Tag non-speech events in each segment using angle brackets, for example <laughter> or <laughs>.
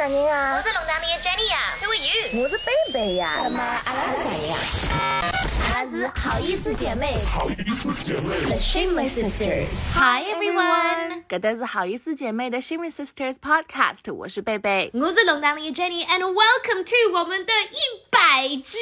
啥人啊？我是龙潭里的 Jenny 呀，Who are you？我是贝贝呀。那么阿拉是谁呀？阿拉是好意思姐妹。好意思姐妹。The Shameless Sisters。Hi everyone。搿搭是好意思姐妹的 Shameless Sisters Podcast，我是贝贝。我是龙潭里的 Jenny，and welcome to 我们的一百集。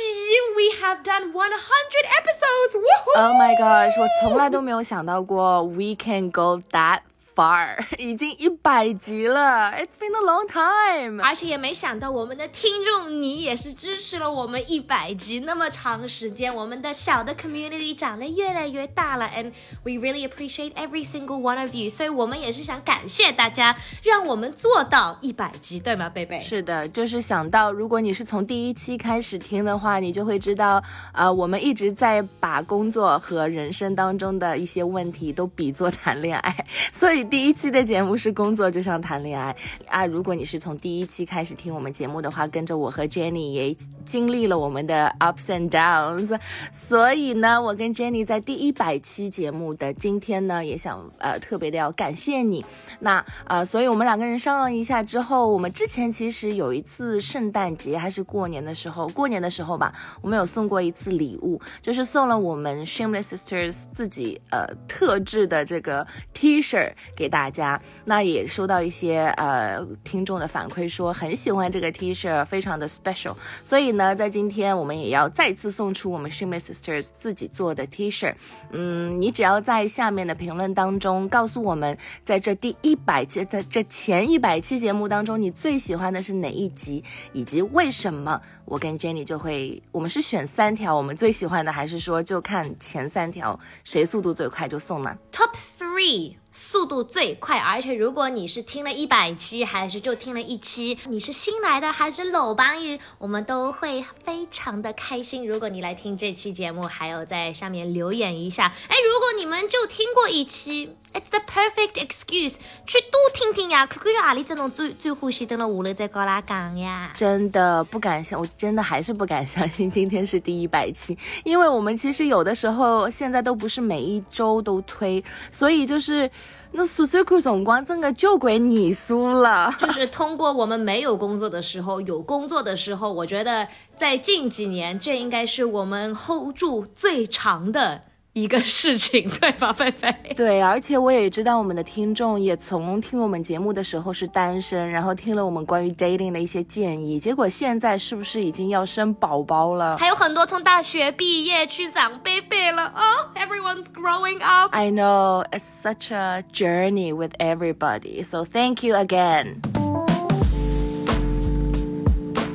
We have done one hundred episodes. Oh my gosh！我从来都没有想到过 we can go that。Far，<laughs> 已经一百集了，It's been a long time，而且也没想到我们的听众你也是支持了我们一百集那么长时间，我们的小的 community 长得越来越大了，and we really appreciate every single one of you，所以我们也是想感谢大家，让我们做到一百集，对吗，贝贝？是的，就是想到如果你是从第一期开始听的话，你就会知道，啊，我们一直在把工作和人生当中的一些问题都比作谈恋爱，<laughs> 所以。第一期的节目是工作就像谈恋爱啊！如果你是从第一期开始听我们节目的话，跟着我和 Jenny 也经历了我们的 ups and downs，所以呢，我跟 Jenny 在第一百期节目的今天呢，也想呃特别的要感谢你。那呃，所以我们两个人商量一下之后，我们之前其实有一次圣诞节还是过年的时候，过年的时候吧，我们有送过一次礼物，就是送了我们 Shameless Sisters 自己呃特制的这个 T 恤。给大家，那也收到一些呃听众的反馈，说很喜欢这个 T 恤，非常的 special。所以呢，在今天我们也要再次送出我们 Shameless Sisters 自己做的 T 恤。嗯，你只要在下面的评论当中告诉我们，在这第一百期，在这前一百期节目当中，你最喜欢的是哪一集，以及为什么？我跟 Jenny 就会，我们是选三条我们最喜欢的，还是说就看前三条谁速度最快就送呢？Top three。速度最快，而且如果你是听了一百期，还是就听了一期，你是新来的还是老帮友，我们都会非常的开心。如果你来听这期节目，还有在下面留言一下。哎，如果你们就听过一期，It's the perfect excuse，去多听听呀，看看阿里这种最最欢喜，等了下来再跟拉讲呀。真的不敢相，我真的还是不敢相信今天是第一百期，因为我们其实有的时候现在都不是每一周都推，所以就是。那数算看辰光，真的就归你输了。<laughs> 就是通过我们没有工作的时候，有工作的时候，我觉得在近几年，这应该是我们 hold 住最长的。一个事情，对吧，菲菲？对，而且我也知道我们的听众也从听我们节目的时候是单身，然后听了我们关于 dating 的一些建议，结果现在是不是已经要生宝宝了？还有很多从大学毕业去长贝贝了哦，Everyone's growing up. I know it's such a journey with everybody, so thank you again.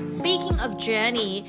Speaking of journey.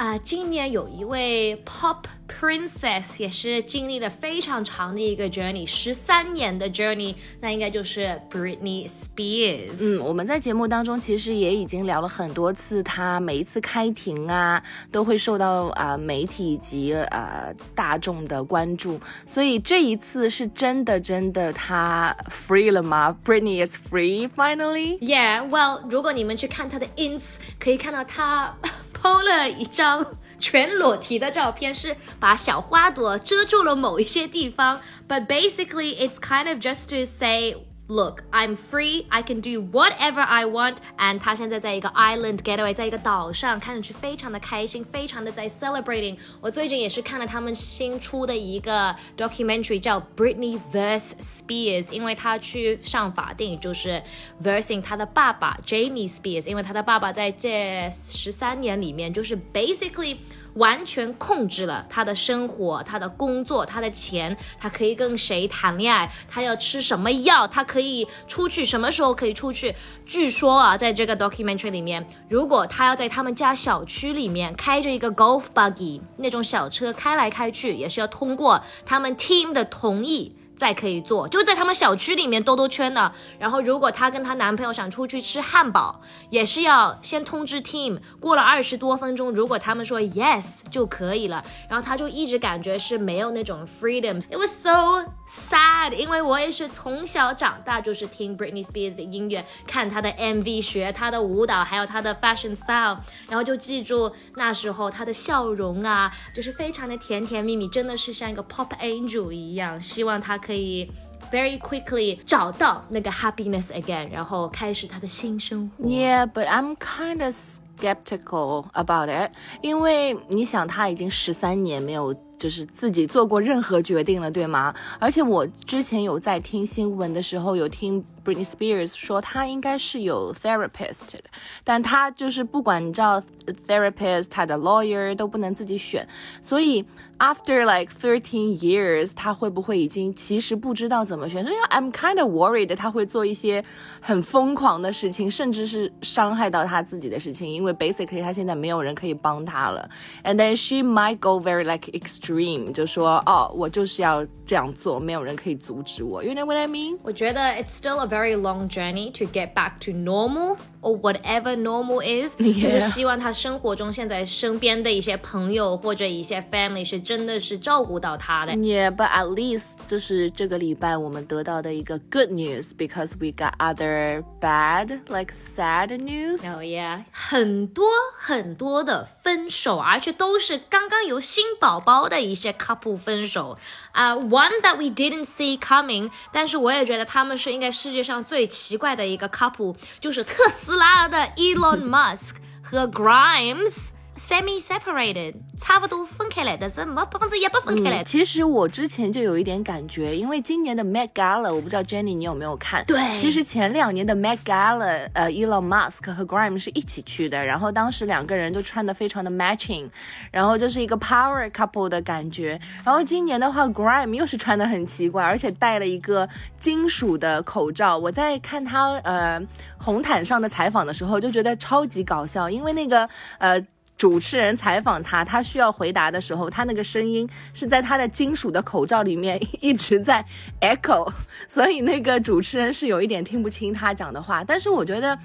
啊，今年有一位 pop princess 也是经历了非常长的一个 journey，十三年的 journey，那应该就是 Britney Spears。嗯，我们在节目当中其实也已经聊了很多次，她每一次开庭啊，都会受到啊媒体及呃大众的关注，所以这一次是真的真的她 free 了吗？Britney is free finally。Yeah，well，如果你们去看她的 ins，可以看到她。PO 了一张全裸体的照片，是把小花朵遮住了某一些地方。But basically, it's kind of just to say. Look, I'm free. I can do whatever I want. And 他现在在一个 island getaway，在一个岛上，看上去非常的开心，非常的在 celebrating。我最近也是看了他们新出的一个 documentary，叫 Britney vs Spears，因为他去上法庭，就是 versing 他的爸爸 Jamie Spears，因为他的爸爸在这十三年里面，就是 basically。 完全控制了他的生活、他的工作、他的钱，他可以跟谁谈恋爱，他要吃什么药，他可以出去什么时候可以出去。据说啊，在这个 documentary 里面，如果他要在他们家小区里面开着一个 golf buggy 那种小车开来开去，也是要通过他们 team 的同意。再可以做，就在他们小区里面兜兜圈的。然后，如果她跟她男朋友想出去吃汉堡，也是要先通知 team。过了二十多分钟，如果他们说 yes 就可以了。然后她就一直感觉是没有那种 freedom。It was so sad，因为我也是从小长大就是听 Britney Spears 的音乐，看她的 MV，学她的舞蹈，还有她的 fashion style。然后就记住那时候她的笑容啊，就是非常的甜甜蜜蜜，真的是像一个 pop angel 一样。希望她可。可以 very quickly 找到那个 happiness again，然后开始他的新生活。 Yeah, but I'm kind of skeptical about it，因为你想他已经十三年没有就是自己做过任何决定了，对吗？而且我之前有在听新闻的时候，有听 Britney Spears 说她应该是有 therapist 的，但她就是不管你知道 therapist，她的 lawyer 都不能自己选，所以 after like thirteen years，她会不会已经其实不知道怎么选？所以 I'm kind of worried 她会做一些很疯狂的事情，甚至是伤害到她自己的事情，因为 basically 她现在没有人可以帮她了，and then she might go very like extreme，就说哦，我就是要这样做，没有人可以阻止我，you know what I mean？我觉得 it's still a very long journey to get back to normal or whatever normal is，、 Yeah. 就是希望他生活中现在身边的一些朋友或者一些 <laughs> family 是真的是照顾到他的。 Yeah, but at least 就是这个礼拜我们得到的一个 good news because we got other bad like sad news. Oh yeah，很多很多的分手，而且都是刚刚有新宝宝的一些 couple 分手啊、One that we didn't see coming，但是我也觉得他们是应该世界上最奇怪的一个 couple，就是特斯 拉的 Elon Musk 和 Grimes Semi separated，差不多分开来，但是没百分之一百分开来。其实我之前就有一点感觉，因为今年的 Met Gala，我不知道 Jenny 你有没有看？对其实前两年的 Met Gala，呃，Elon Musk 和 Grime 是一起去的，然后当时两个人就穿的非常的 matching，然后就是一个 power couple 的感觉。然后今年的话，Grime 又是穿的很奇怪，而且戴了一个金属的口罩。我在看他呃红毯上的采访的时候，就觉得超级搞笑，因为那个呃。主持人采访他，他需要回答的时候，他那个声音是在他的金属的口罩里面一直在 echo，所以那个主持人是有一点听不清他讲的话。但是我觉得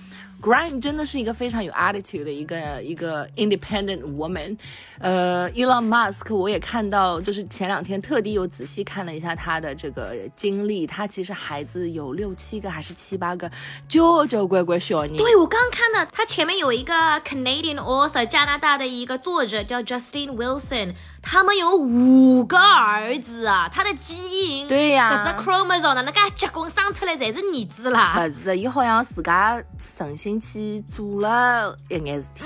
Grime 真的是一个非常有 attitude 的一个一个 independent woman。呃，Elon Musk 我也看到，就是前两天特地又仔细看了一下他的这个经历，他其实孩子有六七个还是七八个，就就乖乖小你。对，我刚刚看到他前面有一个 Canadian author 加拿大的一个作者叫 Justin Wilson，他们有五个儿子啊，他的基因对呀搿只 chromosome 哪能介结棍生出来侪是儿子啦。不是，伊好像自家存心 去做<gasps> 了一眼事体。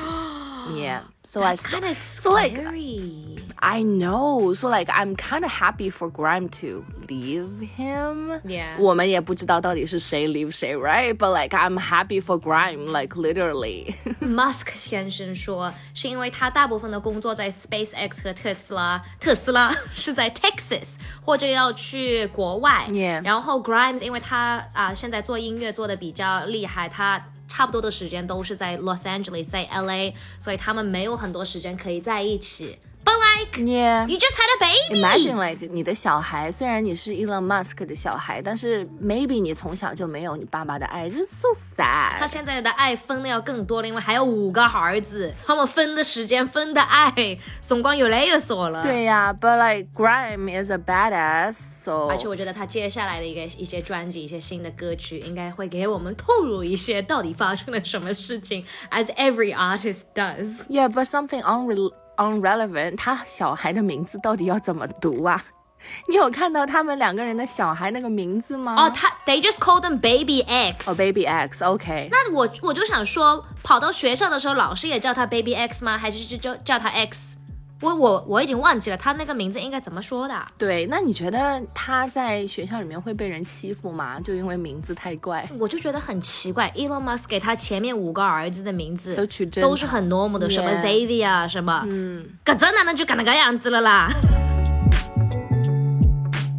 Yeah, so I kind of so like scary. I know, so like I'm kind of happy for Grime to leave him. Yeah. 我们也不知道到底是谁 leave 谁，right? But like I'm happy for Grime, like literally. <laughs> Musk 先生说，是因为他大部分的工作在 SpaceX 和特斯拉，特斯拉是在 <laughs> Texas 或者要去国外。 Yeah 然后 Grimes 因为他啊、现在做音乐做的比较厉害，他 差不多的时间都是在 Los Angeles，在 LA，所以他们没有很多时间可以在一起。But like yeah. you just had a baby. Imagine like 你的小孩，虽然你是 Elon Musk 的小孩，但是 maybe 你从小就没有你爸爸的爱，就是 so 他 sad。现在的爱分的要更多了，因为还有五个儿子，他们分的时间、分的爱，辰光越来越少了。对呀、b u t like Grime is a badass, so 而且我觉得他接下来的一个一些专辑、一些新的歌曲，应该会给我们透露一些到底发生了什么事情，as every artist does。 Yeah, but something unre unrelevant，他小孩的名字到底要怎么读啊？<laughs> 你有看到他们两个人的小孩那个名字吗？哦，他 they just call them baby X。哦，Baby X，OK、那我我就想说，跑到学校的时候，老师也叫他 baby X 吗？还是就叫叫他 X？我我我已经忘记了他那个名字应该怎么说的。对，那你觉得他在学校里面会被人欺负吗？就因为名字太怪，我就觉得很奇怪，Elon Musk 给他前面五个儿子的名字都取真都是很 normal 的，什么 Xavier 啊，什么，嗯，搿真哪能就搿能个样子了啦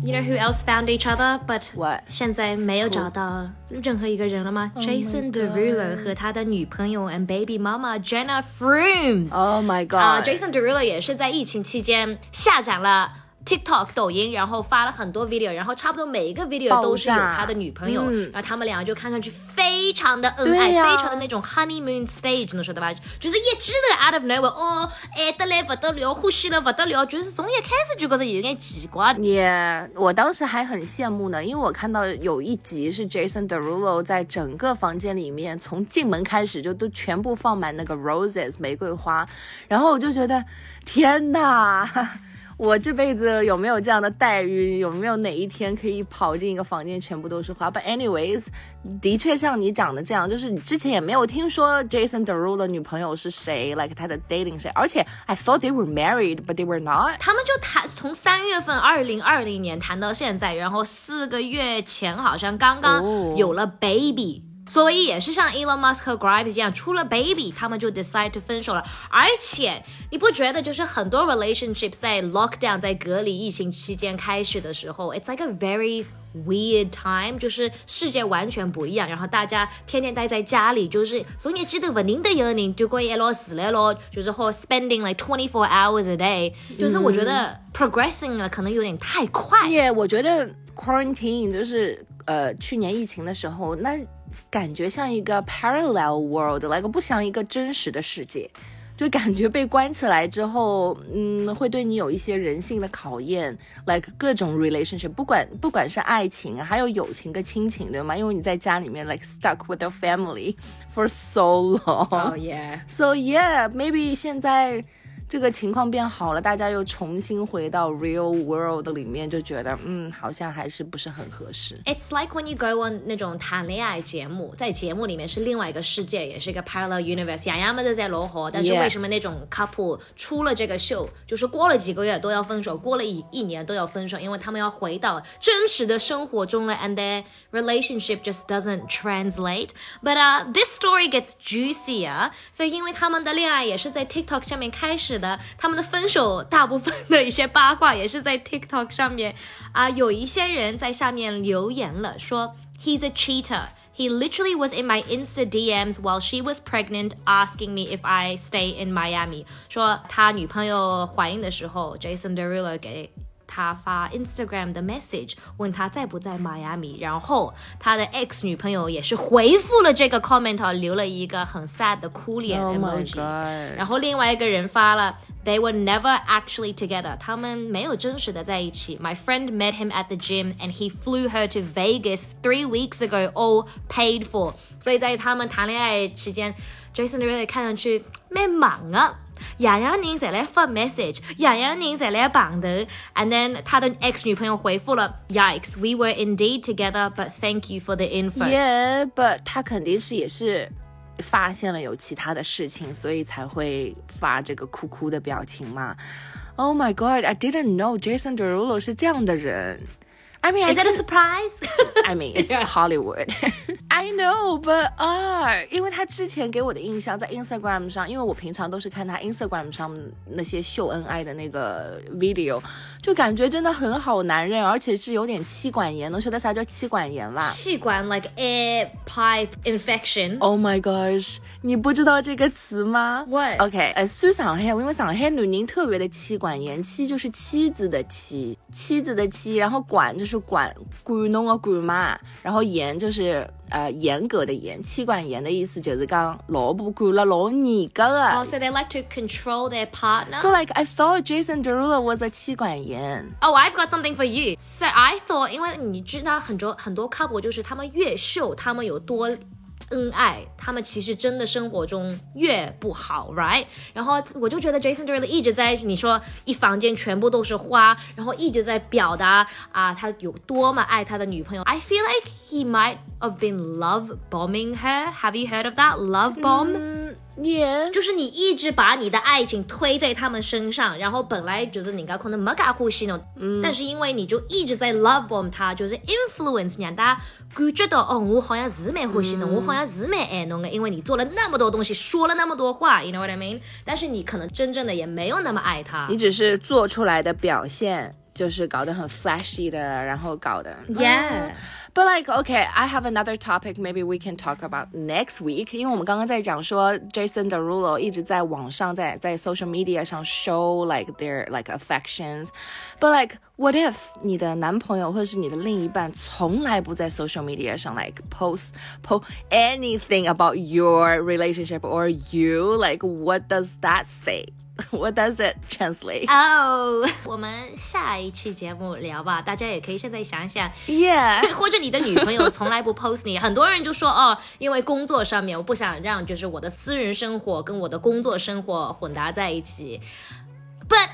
？You know who else found each other, but What？现在没有找到任何一个人了吗、j a s o n Derulo 和他的女朋友 and baby 妈妈 Jenna Frumes。 Oh my god！啊、j a s o n Derulo 也是在疫情期间下载了 TikTok、抖音，然后发了很多 video，然后差不多每一个 video 都是有他的女朋友，嗯然后他们两个就看上去非常的恩爱，非常的那种 honeymoon stage，能晓得吧？就是一记头 out of nowhere，哦，爱得来不得了，欢喜了不得了，就是从一开始就觉得有点奇怪。也我当时还很羡慕呢，因为我看到有一集是 Jason Derulo 在整个房间里面，从进门开始就都全部放满那个 roses 玫瑰花，然后我就觉得天哪！我这辈子有没有这样的待遇？有没有哪一天可以跑进一个房间全部都是花？But anyways，的确像你讲的这样，就是你之前也没有听说 Jason Derulo 的女朋友是谁，like 他的 dating 谁，而且 I thought they were married，but they were not。他们就谈从三月份二零二零年谈到现在，然后四个月前好像刚刚有了 baby。所以也是像 Elon Musk 和 Grimes 一样，出了 baby，他们就 decide to 分手了。而且你不觉得就是很多 relationship 在 lockdown 在隔离疫情期间开始的时候，it's like a very weird time，就是世界完全不一样，然后大家天天待在家里，就是所以记得不宁的有你就过一落死了咯，就是或 spending like twenty four hours a day，就是我觉得 progressing 了可能有点太快。耶，我觉得 quarantine 就是呃去年疫情的时候那。感觉像一个 parallel world，like 不像一个真实的世界，就感觉被关起来之后，嗯，会对你有一些人性的考验，like 各种 relationship，不管不管是爱情，还有友情跟亲情，对吗？因为你在家里面 like stuck with your family for so long。Oh. So yeah, maybe 现在。这个情况变好了，大家又重新回到 real world 里面，就觉得嗯，好像还是不是很合适。It's like when you go on 那种谈恋爱节目，在节目里面是另外一个世界，也是一个 parallel universe，洋洋们都在罗河，但是为什么那种 couple 出了这个秀，就是过了几个月都要分手，过了一一年都要分手，因为他们要回到真实的生活中了，and their relationship just doesn't translate. But uh, this story gets juicier，所以因为他们的恋爱也是在 TikTok 上面开始。的，他们的分手大部分的一些八卦也是在 TikTok 上面啊，有一些人在下面留言了，说 He's a cheater. He literally was in my Insta DMs while she was pregnant, asking me if I stay in Miami. 说他女朋友怀孕的时候，Jason Derulo 给他发 Instagram 的 message 问他在不在迈阿密，然后他的 ex 女朋友也是回复了这个 comment，留了一个很 sad 的哭脸 emoji。然后另外一个人发了 They were never actually together，他们没有真实的在一起。My friend met him at the gym and he flew her to Vegas three weeks ago, all paid for。所以在他们谈恋爱期间，Jason 看上去蛮忙啊。样样人在来发 message，样样人在来绑头，and then 他的 ex 女朋友回复了，Yikes, we were indeed together, but thank you for the info. Yeah, but 他肯定是也是发现了有其他的事情，所以才会发这个哭哭的表情嘛。Oh my god, I didn't know Jason Derulo 是这样的人。I mean, is I it a surprise? <laughs> I mean, <laughs> it's Hollywood. <laughs> I know, but 啊，因为他之前给我的印象在 Instagram 上，因为我平常都是看他 Instagram 上那些秀恩爱的那个 video，就感觉真的很好男人，而且是有点妻管严，能说得啥叫妻管严吧？气管 like air pipe infection. Oh my gosh，你不知道这个词吗？What? OK，呃，虽上海，因为上海女人特别的妻管严，妻就是妻子的妻，妻子的妻，然后管就是管管侬的管嘛，然后严就是呃严格的严，妻管严的意思就是讲老婆管了老严格的。Oh, so they like to control their partner. So like I thought Jason Derulo was a 妻管严。Oh, I've got something for you. So I thought，因为你知道很多很多 couple 就是他们越秀，他们有多恩爱，他们其实真的生活中越不好，right？然后我就觉得 Jason Derulo 一直在你说一房间全部都是花，然后一直在表达啊他有多么爱他的女朋友。I feel like he might have been love bombing her. Have you heard of that love bomb？、，Yeah。就是你一直把你的爱情推在他们身上，然后本来就是人家可能没噶呼吸呢，嗯，但是因为你就一直在 love bomb 他，就是 influence 让大家感觉到哦，我好像是蛮欢喜侬，我好像是蛮爱侬的，因为你做了那么多东西，说了那么多话，you know what I mean？但是你可能真正的也没有那么爱他你只是做出来的表现就是搞得很 flashy 的，然后搞的。 ，yeah。 But like, okay, I have another topic. Maybe we can talk about next week. 因为我们刚刚在讲说，Jason Derulo 一直在网上在在 social media 上 show like their like affections. But like, what if 你的男朋友或者是你的另一半从来不在 social media 上 like post post anything about your relationship or you? Like, what does that say? <laughs> What does it translate? 哦、我们下一期节目聊吧，大家也可以现在想想，Yeah. <laughs> 或者你的女朋友从来不 post 你，很多人就说哦，因为工作上面我不想让就是我的私人生活跟我的工作生活混搭在一起。But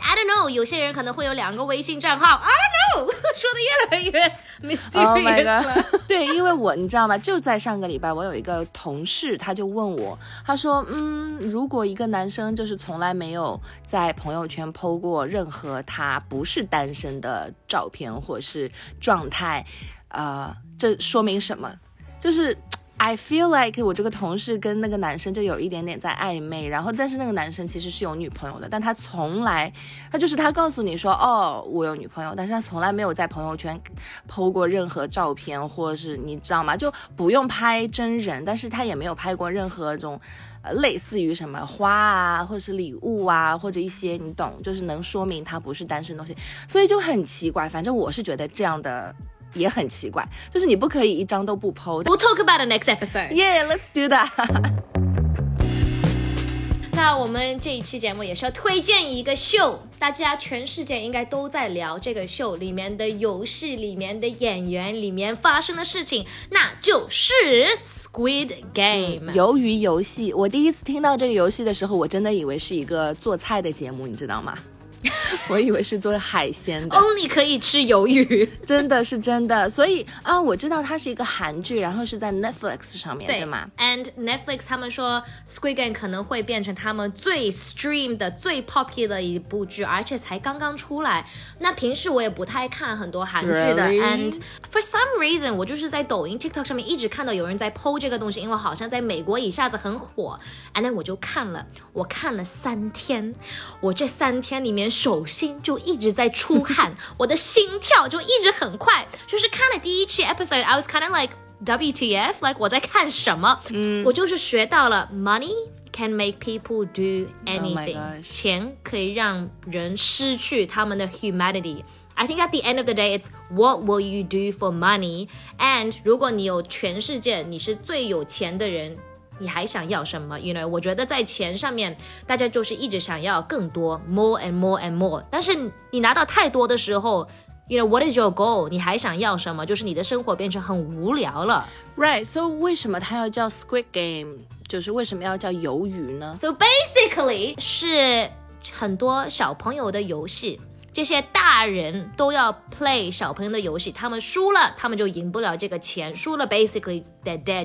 I don't know，有些人可能会有两个微信账号，I don't know，<laughs> 说的越来越 Oh my mysterious！<laughs> 对，因为我你知道吗？就在上个礼拜，我有一个同事，他就问我，他说，嗯，如果一个男生就是从来没有在朋友圈 PO 过任何他不是单身的照片或是状态，呃，这说明什么？就是。I feel like 我这个同事跟那个男生就有一点点在暧昧，然后但是那个男生其实是有女朋友的，但他从来，他就是他告诉你说，哦，我有女朋友，但是他从来没有在朋友圈 PO 过任何照片，或者是你知道吗？就不用拍真人，但是他也没有拍过任何这种，呃，类似于什么花啊，或者是礼物啊，或者一些你懂，就是能说明他不是单身东西，所以就很奇怪。反正我是觉得这样的也很奇怪，就是你不可以一张都不的。We'll talk about the next episode. Yeah, let's do that. <laughs> 那我们这一期节目也是要推荐一个秀，大家全世界应该都在聊这个秀里面的游戏、里面的演员、里面发生的事情，那就是 Squid Game。鱿鱼游戏，我第一次听到这个游戏的时候，我真的以为是一个做菜的节目，你知道吗？<laughs> 我以为是做海鲜的，Only 可以吃鱿鱼，真的是真的。所以啊，我知道它是一个韩剧，然后是在 Netflix 上面，对吗？And Netflix 他们说 Squid Game 可能会变成他们最 stream 的、最 popular 的一部剧，而且才刚刚出来。那平时我也不太看很多韩剧的 and for some reason 我就是在抖音、TikTok 上面一直看到有人在 PO 这个东西，因为好像在美国一下子很火。And then 我就看了，我看了三天，我这三天里面手心就一直在出汗，我的心跳就一直很快。就是看了第一期 episode，I <laughs> was kind of like WTF，like 我在看什么？嗯，我就是学到了 money。Can make people do anything，、 gosh 钱可以让人失去他们的 humanity。I think at the end of the day, it's what will you do for money? And 如果你有全世界，你是最有钱的人， 你还想要什么？You know，我觉得在钱上面，大家就是一直想要更多，more and more and more。但是你拿到太多的时候，You know what is your goal？你还想要什么？就是你的生活变成很无聊了。Right。So 为什么它要叫 Squid Game？就是为什么要叫鱿鱼呢？So basically 是很多小朋友的游戏。这些大人都要 play 小朋友的游戏，他们输了，他们就赢不了这个钱，输了 basically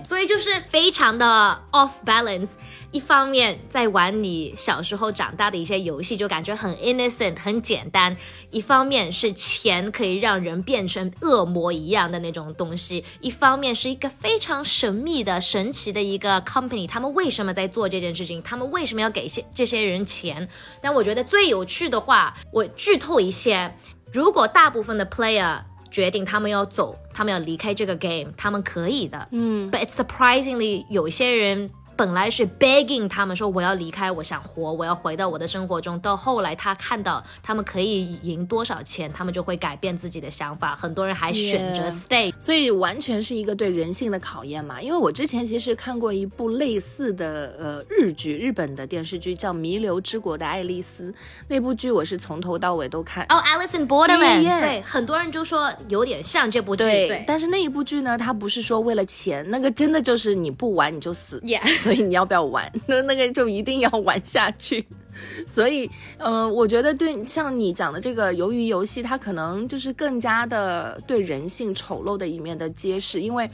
所以就是非常的 off balance。一方面在玩你小时候长大的一些游戏，就感觉很 innocent 很简单；一方面是钱可以让人变成恶魔一样的那种东西；一方面是一个非常神秘的、神奇的一个 company，他们为什么在做这件事情？他们为什么要给些这些人钱？但我觉得最有趣的话，我剧透一些：如果大部分的 player 决定他们要走，他们要离开这个 game，他们可以的。嗯，But it's surprisingly 有一些人。本来是 begging 他们说我要离开，我想活，我要回到我的生活中。到后来他看到他们可以赢多少钱，他们就会改变自己的想法。很多人还选择 Yeah stay。所以完全是一个对人性的考验嘛。因为我之前其实看过一部类似的呃日剧，日本的电视剧叫《弥留之国的爱丽丝》，那部剧我是从头到尾都看。哦、a l i c e in Borderland，、Yeah, yeah 对，很多人就说有点像这部剧。对但是那一部剧呢，它不是说为了钱，那个真的就是你不玩你就死 Yeah 所以你要不要玩？<laughs> 那那个就一定要玩下去。所以，嗯，我觉得对像你讲的这个鱿鱼游戏，它可能就是更加的对人性丑陋的一面的揭示，因为。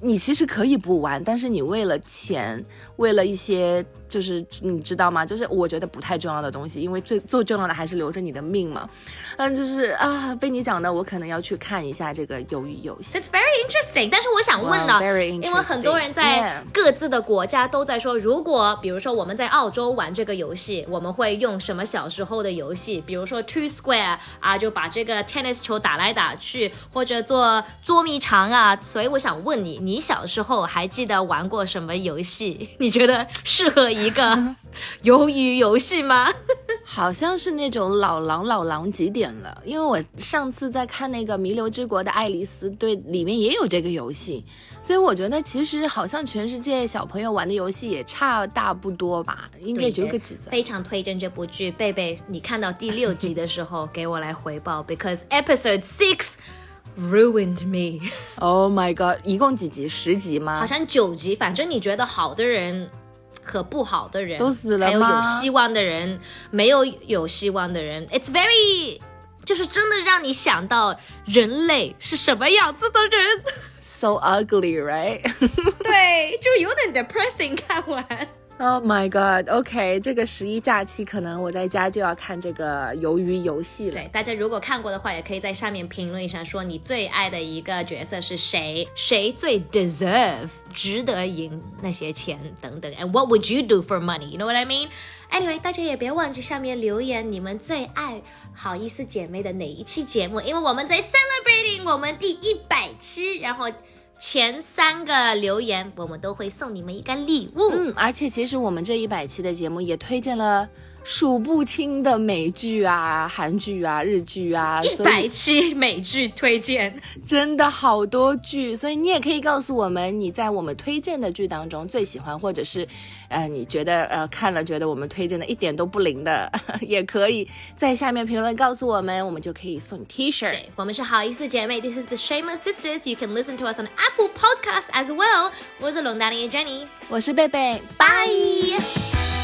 你其实可以不玩，但是你为了钱，为了一些就是你知道吗？就是我觉得不太重要的东西，因为最最重要的还是留着你的命嘛。嗯，就是啊，被你讲的，我可能要去看一下这个鱿鱼游戏。It's very interesting，但是我想问呢 Wow, 因为很多人.在.各自的国家都在说，如果比如说我们在澳洲玩这个游戏，我们会用什么小时候的游戏，比如说 Two Square 啊，就把这个 tennis 球打来打去，或者做捉迷藏啊。所以我想问你，你小时候还记得玩过什么游戏？<laughs> 你觉得适合一个 <laughs> 鱿鱼游戏吗？<laughs> 好像是那种老狼老狼几点了？因为我上次在看那个《弥留之国的爱丽丝》，对，里面也有这个游戏，所以我觉得其实好像全世界小朋友玩的游戏也差大不多吧，应该就个几子。非常推荐这部剧，贝贝，你看到第六集的时候给我来回报，because episode six ruined me。Oh my god！一共几集？十集吗？好像九集，反正你觉得好的人和不好的人，都死了还有吗有希望的人，没有有希望的人。It's very，就是真的让你想到人类是什么样子的人。So ugly, right? <laughs> 对，就有点 depressing。看完，Oh my god. OK，这个十一假期可能我在家就要看这个鱿鱼游戏了。对大家如果看过的话，也可以在下面评论一下，说你最爱的一个角色是谁，谁最 deserve 值得赢那些钱等等。And what would you do for money? You know what I mean? Anyway，大家也别忘记下面留言你们最爱好意思姐妹的哪一期节目，因为我们在 celebrating 我们第一百期，然后前三个留言我们都会送你们一个礼物。嗯，而且其实我们这一百期的节目也推荐了数不清的美剧啊、韩剧啊、日剧啊，一所以百期美剧推荐，真的好多剧，所以你也可以告诉我们你在我们推荐的剧当中最喜欢，或者是，呃，你觉得呃看了觉得我们推荐的一点都不灵的，<laughs> 也可以在下面评论告诉我们，我们就可以送你 T 恤。对，我们是好意思姐妹，This is the Shameless Sisters. You can listen to us on Apple Podcasts as well. 我是龙达妮 Jenny，我是贝贝，拜。